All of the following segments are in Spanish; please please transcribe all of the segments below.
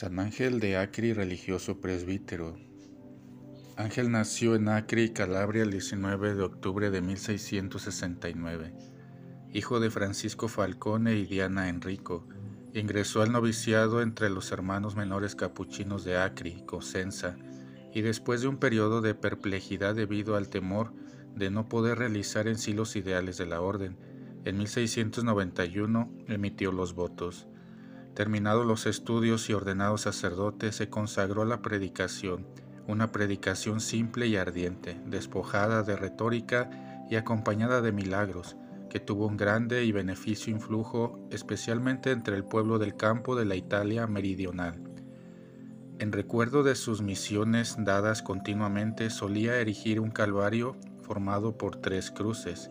San Ángel de Acri, religioso presbítero. Ángel nació en Acri, Calabria, el 19 de octubre de 1669. Hijo de Francisco Falcone y Diana Enrico, ingresó al noviciado entre los hermanos menores capuchinos de Acri, Cosenza, y después de un periodo de perplejidad debido al temor de no poder realizar en sí los ideales de la orden, en 1691 emitió los votos. Terminados los estudios y ordenado sacerdote, se consagró a la predicación, una predicación simple y ardiente, despojada de retórica y acompañada de milagros, que tuvo un grande y beneficio influjo especialmente entre el pueblo del campo de la Italia meridional. En recuerdo de sus misiones dadas continuamente, solía erigir un calvario formado por tres cruces,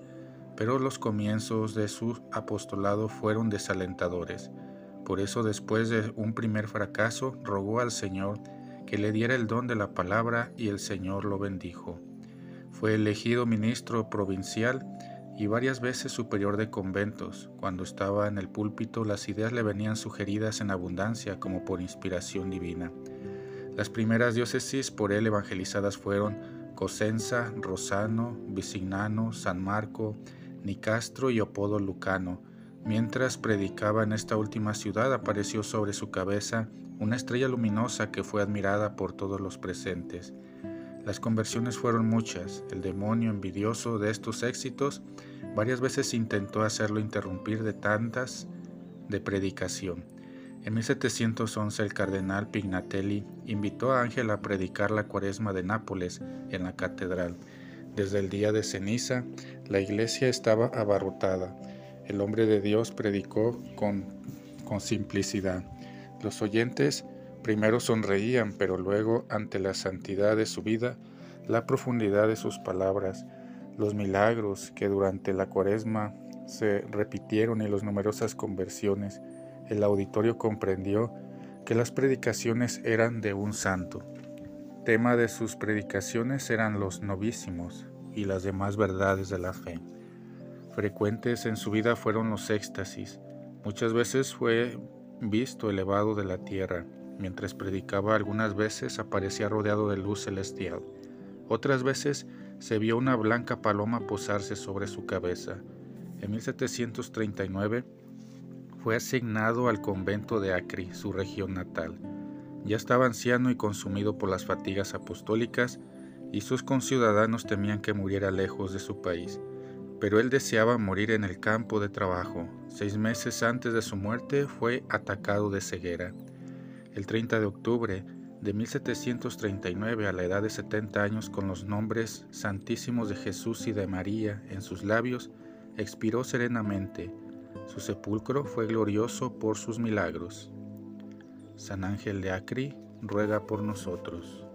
pero los comienzos de su apostolado fueron desalentadores. Por eso después de un primer fracaso rogó al Señor que le diera el don de la palabra y el Señor lo bendijo. Fue elegido ministro provincial y varias veces superior de conventos. Cuando estaba en el púlpito las ideas le venían sugeridas en abundancia como por inspiración divina. Las primeras diócesis por él evangelizadas fueron Cosenza, Rosano, Visignano, San Marco, Nicastro y Opodo Lucano, Mientras predicaba en esta última ciudad apareció sobre su cabeza una estrella luminosa que fue admirada por todos los presentes. Las conversiones fueron muchas. El demonio envidioso de estos éxitos varias veces intentó hacerlo interrumpir de tantas de predicación. En 1711 el cardenal Pignatelli invitó a Ángel a predicar la cuaresma de Nápoles en la catedral. Desde el día de ceniza la iglesia estaba abarrotada. El hombre de Dios predicó con, simplicidad. Los oyentes primero sonreían, pero luego, ante la santidad de su vida, la profundidad de sus palabras, los milagros que durante la cuaresma se repitieron y las numerosas conversiones, el auditorio comprendió que las predicaciones eran de un santo. Tema de sus predicaciones eran los novísimos y las demás verdades de la fe. Frecuentes en su vida fueron los éxtasis. Muchas veces fue visto elevado de la tierra. Mientras predicaba algunas veces aparecía rodeado de luz celestial. Otras veces se vio una blanca paloma posarse sobre su cabeza. En 1739 fue asignado al convento de Acri, su región natal. Ya estaba anciano y consumido por las fatigas apostólicas, y sus conciudadanos temían que muriera lejos de su país pero él deseaba morir en el campo de trabajo. Seis meses antes de su muerte fue atacado de ceguera. El 30 de octubre de 1739, a la edad de 70 años, con los nombres santísimos de Jesús y de María en sus labios, expiró serenamente. Su sepulcro fue glorioso por sus milagros. San Ángel de Acri ruega por nosotros.